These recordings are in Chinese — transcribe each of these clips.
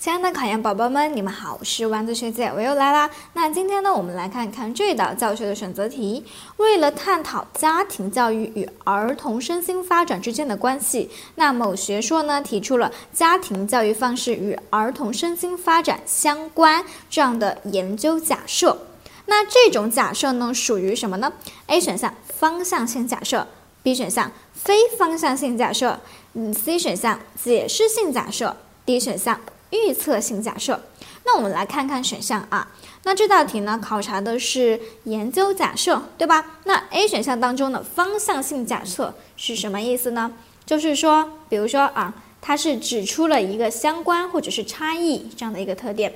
亲爱的考研宝宝们，你们好，我是丸子学姐，我又来啦。那今天呢，我们来看看这道教学的选择题。为了探讨家庭教育与儿童身心发展之间的关系，那某学说呢提出了家庭教育方式与儿童身心发展相关这样的研究假设。那这种假设呢属于什么呢？A 选项方向性假设，B 选项非方向性假设，嗯，C 选项解释性假设，D 选项。预测性假设，那我们来看看选项啊。那这道题呢，考察的是研究假设，对吧？那 A 选项当中的方向性假设是什么意思呢？就是说，比如说啊，它是指出了一个相关或者是差异这样的一个特点，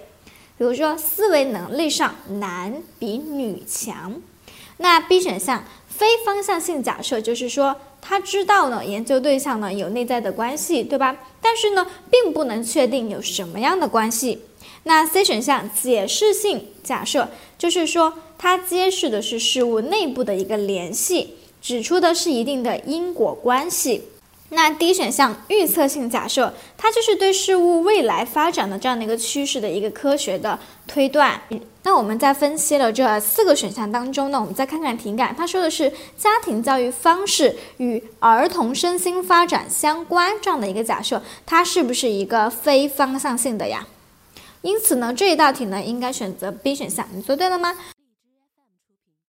比如说思维能力上男比女强。那 B 选项非方向性假设就是说。他知道呢，研究对象呢有内在的关系，对吧？但是呢，并不能确定有什么样的关系。那 C 选项解释性假设，就是说它揭示的是事物内部的一个联系，指出的是一定的因果关系。那 D 选项预测性假设，它就是对事物未来发展的这样的一个趋势的一个科学的推断。那我们在分析了这四个选项当中呢，我们再看看题干，它说的是家庭教育方式与儿童身心发展相关这样的一个假设，它是不是一个非方向性的呀？因此呢，这一道题呢应该选择 B 选项，你做对了吗？